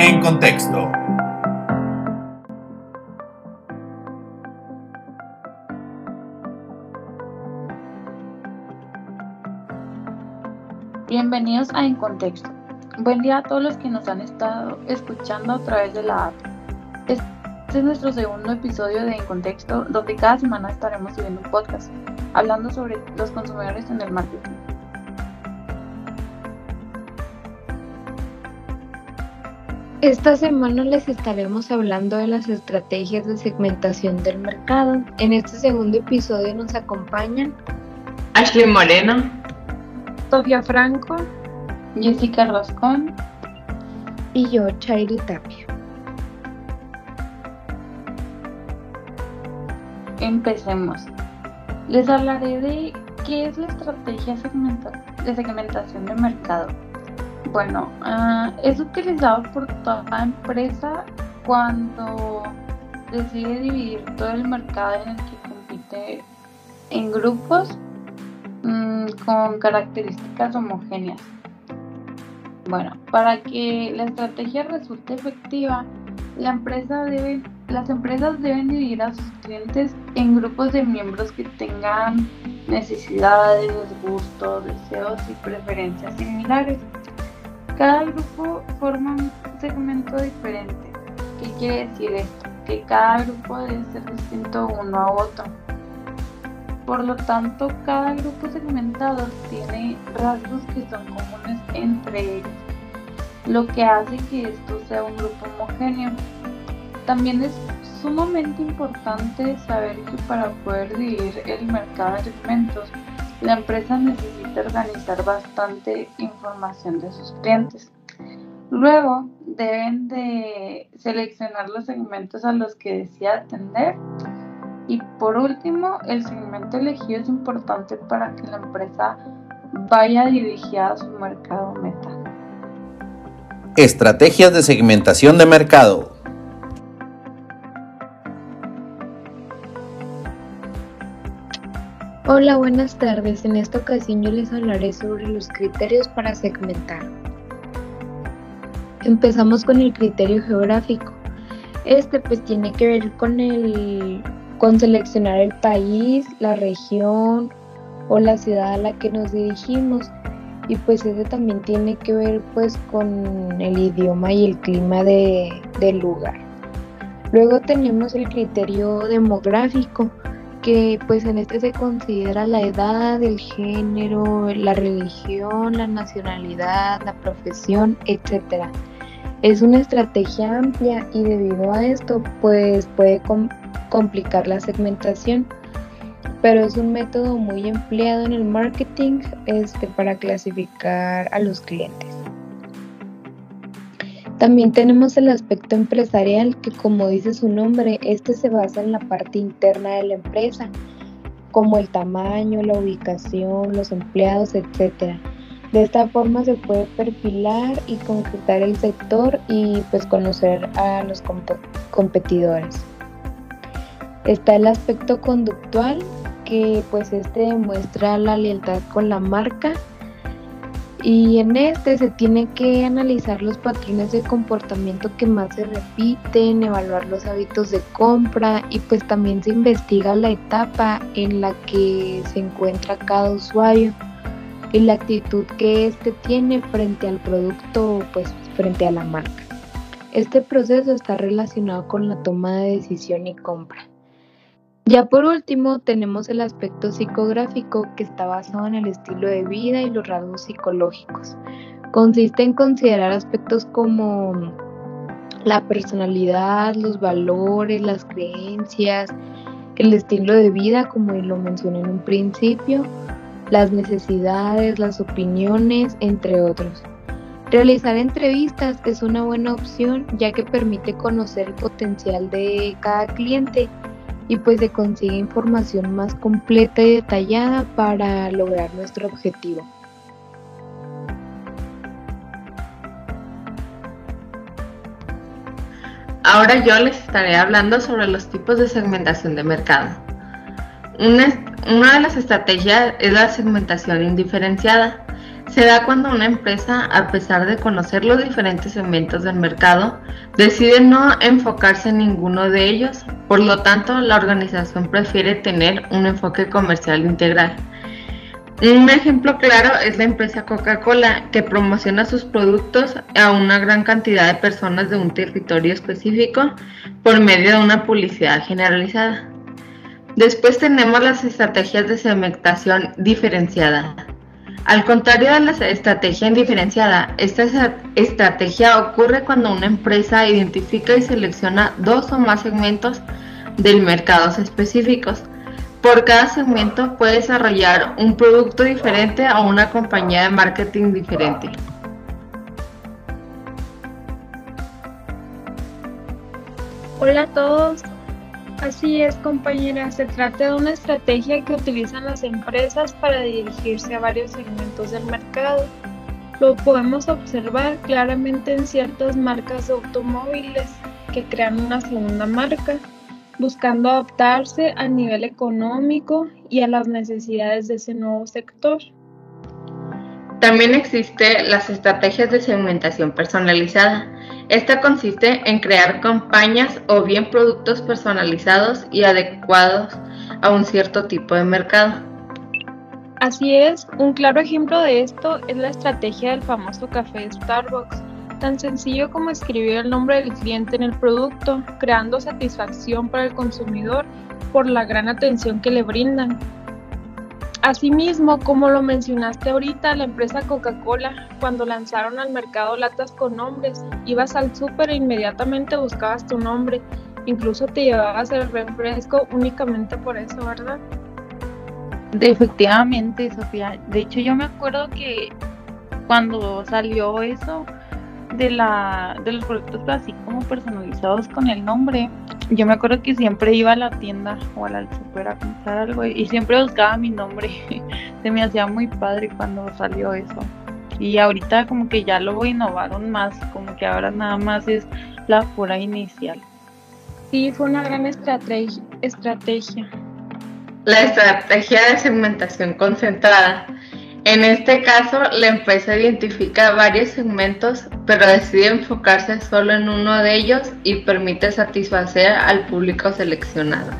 En contexto. Bienvenidos a En Contexto. Buen día a todos los que nos han estado escuchando a través de la app. Este es nuestro segundo episodio de En Contexto, donde cada semana estaremos subiendo un podcast hablando sobre los consumidores en el marketing. Esta semana les estaremos hablando de las estrategias de segmentación del mercado. En este segundo episodio nos acompañan Ashley Moreno, Sofía Franco, Jessica Roscón y yo, Chairi Tapia. Empecemos. Les hablaré de qué es la estrategia de segmentación de mercado. Bueno, uh, es utilizado por toda empresa cuando decide dividir todo el mercado en el que compite en grupos mmm, con características homogéneas. Bueno, para que la estrategia resulte efectiva, la empresa debe, las empresas deben dividir a sus clientes en grupos de miembros que tengan necesidades, gustos, deseos y preferencias similares. Cada grupo forma un segmento diferente. ¿Qué quiere decir esto? Que cada grupo debe ser distinto uno a otro. Por lo tanto, cada grupo segmentado tiene rasgos que son comunes entre ellos, lo que hace que esto sea un grupo homogéneo. También es sumamente importante saber que para poder dividir el mercado en segmentos, la empresa necesita organizar bastante información de sus clientes. Luego deben de seleccionar los segmentos a los que desea atender. Y por último, el segmento elegido es importante para que la empresa vaya dirigida a su mercado meta. Estrategias de segmentación de mercado. Hola, buenas tardes. En esta ocasión yo les hablaré sobre los criterios para segmentar. Empezamos con el criterio geográfico. Este pues tiene que ver con el con seleccionar el país, la región o la ciudad a la que nos dirigimos y pues ese también tiene que ver pues con el idioma y el clima de, del lugar. Luego tenemos el criterio demográfico que pues en este se considera la edad, el género, la religión, la nacionalidad, la profesión, etc. Es una estrategia amplia y debido a esto pues puede com complicar la segmentación, pero es un método muy empleado en el marketing este, para clasificar a los clientes. También tenemos el aspecto empresarial que como dice su nombre, este se basa en la parte interna de la empresa, como el tamaño, la ubicación, los empleados, etc. De esta forma se puede perfilar y concretar el sector y pues conocer a los comp competidores. Está el aspecto conductual que pues este demuestra la lealtad con la marca y en este se tiene que analizar los patrones de comportamiento que más se repiten, evaluar los hábitos de compra y pues también se investiga la etapa en la que se encuentra cada usuario y la actitud que éste tiene frente al producto, pues frente a la marca. Este proceso está relacionado con la toma de decisión y compra. Ya por último tenemos el aspecto psicográfico que está basado en el estilo de vida y los rasgos psicológicos. Consiste en considerar aspectos como la personalidad, los valores, las creencias, el estilo de vida, como lo mencioné en un principio, las necesidades, las opiniones, entre otros. Realizar entrevistas es una buena opción ya que permite conocer el potencial de cada cliente y pues se consigue información más completa y detallada para lograr nuestro objetivo. Ahora yo les estaré hablando sobre los tipos de segmentación de mercado. Una, una de las estrategias es la segmentación indiferenciada. Se da cuando una empresa, a pesar de conocer los diferentes segmentos del mercado, decide no enfocarse en ninguno de ellos. Por lo tanto, la organización prefiere tener un enfoque comercial integral. Un ejemplo claro es la empresa Coca-Cola, que promociona sus productos a una gran cantidad de personas de un territorio específico por medio de una publicidad generalizada. Después tenemos las estrategias de segmentación diferenciada. Al contrario de la estrategia indiferenciada, esta estrategia ocurre cuando una empresa identifica y selecciona dos o más segmentos del mercado específicos por cada segmento puede desarrollar un producto diferente a una compañía de marketing diferente. Hola a todos. Así es, compañera. Se trata de una estrategia que utilizan las empresas para dirigirse a varios segmentos del mercado. Lo podemos observar claramente en ciertas marcas de automóviles que crean una segunda marca buscando adaptarse a nivel económico y a las necesidades de ese nuevo sector. También existen las estrategias de segmentación personalizada. Esta consiste en crear campañas o bien productos personalizados y adecuados a un cierto tipo de mercado. Así es, un claro ejemplo de esto es la estrategia del famoso café Starbucks, Tan sencillo como escribir el nombre del cliente en el producto, creando satisfacción para el consumidor por la gran atención que le brindan. Asimismo, como lo mencionaste ahorita, la empresa Coca-Cola, cuando lanzaron al mercado latas con nombres, ibas al súper e inmediatamente buscabas tu nombre, incluso te llevabas el refresco únicamente por eso, ¿verdad? Efectivamente, Sofía. De hecho, yo me acuerdo que cuando salió eso, de, la, de los productos así como personalizados con el nombre, yo me acuerdo que siempre iba a la tienda o a la super a comprar algo y siempre buscaba mi nombre. Se me hacía muy padre cuando salió eso. Y ahorita como que ya lo innovaron más, como que ahora nada más es la pura inicial. Sí, fue una gran estrategia. estrategia. La estrategia de segmentación concentrada en este caso, la empresa identifica varios segmentos, pero decide enfocarse solo en uno de ellos y permite satisfacer al público seleccionado.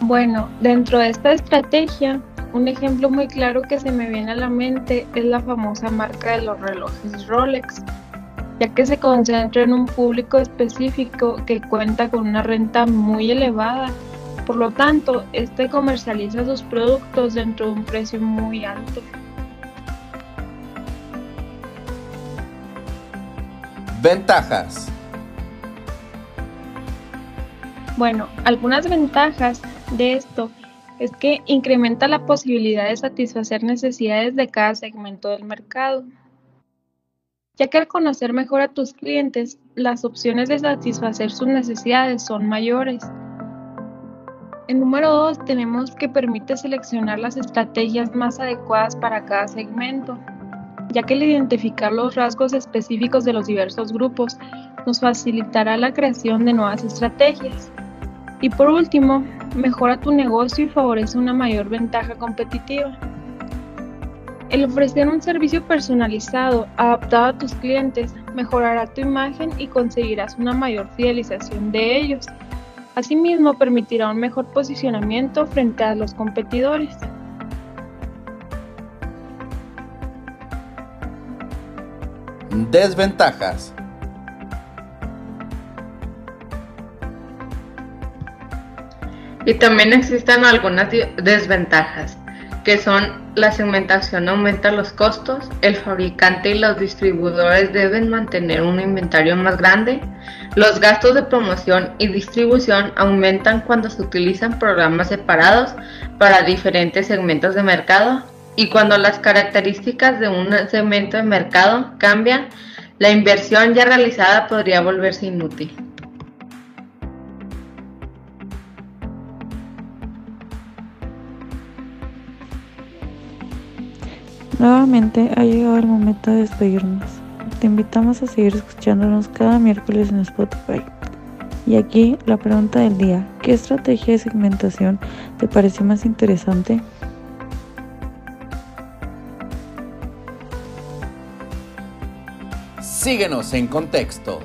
Bueno, dentro de esta estrategia, un ejemplo muy claro que se me viene a la mente es la famosa marca de los relojes Rolex, ya que se concentra en un público específico que cuenta con una renta muy elevada por lo tanto, este comercializa sus productos dentro de un precio muy alto. Ventajas. Bueno, algunas ventajas de esto es que incrementa la posibilidad de satisfacer necesidades de cada segmento del mercado, ya que al conocer mejor a tus clientes, las opciones de satisfacer sus necesidades son mayores. En número 2 tenemos que permite seleccionar las estrategias más adecuadas para cada segmento, ya que el identificar los rasgos específicos de los diversos grupos nos facilitará la creación de nuevas estrategias. Y por último, mejora tu negocio y favorece una mayor ventaja competitiva. El ofrecer un servicio personalizado adaptado a tus clientes mejorará tu imagen y conseguirás una mayor fidelización de ellos Asimismo, permitirá un mejor posicionamiento frente a los competidores. Desventajas. Y también existen algunas desventajas, que son la segmentación aumenta los costos, el fabricante y los distribuidores deben mantener un inventario más grande, los gastos de promoción y distribución aumentan cuando se utilizan programas separados para diferentes segmentos de mercado y cuando las características de un segmento de mercado cambian, la inversión ya realizada podría volverse inútil. Nuevamente ha llegado el momento de despedirnos te invitamos a seguir escuchándonos cada miércoles en Spotify. Y aquí la pregunta del día, ¿qué estrategia de segmentación te pareció más interesante? Síguenos en contexto.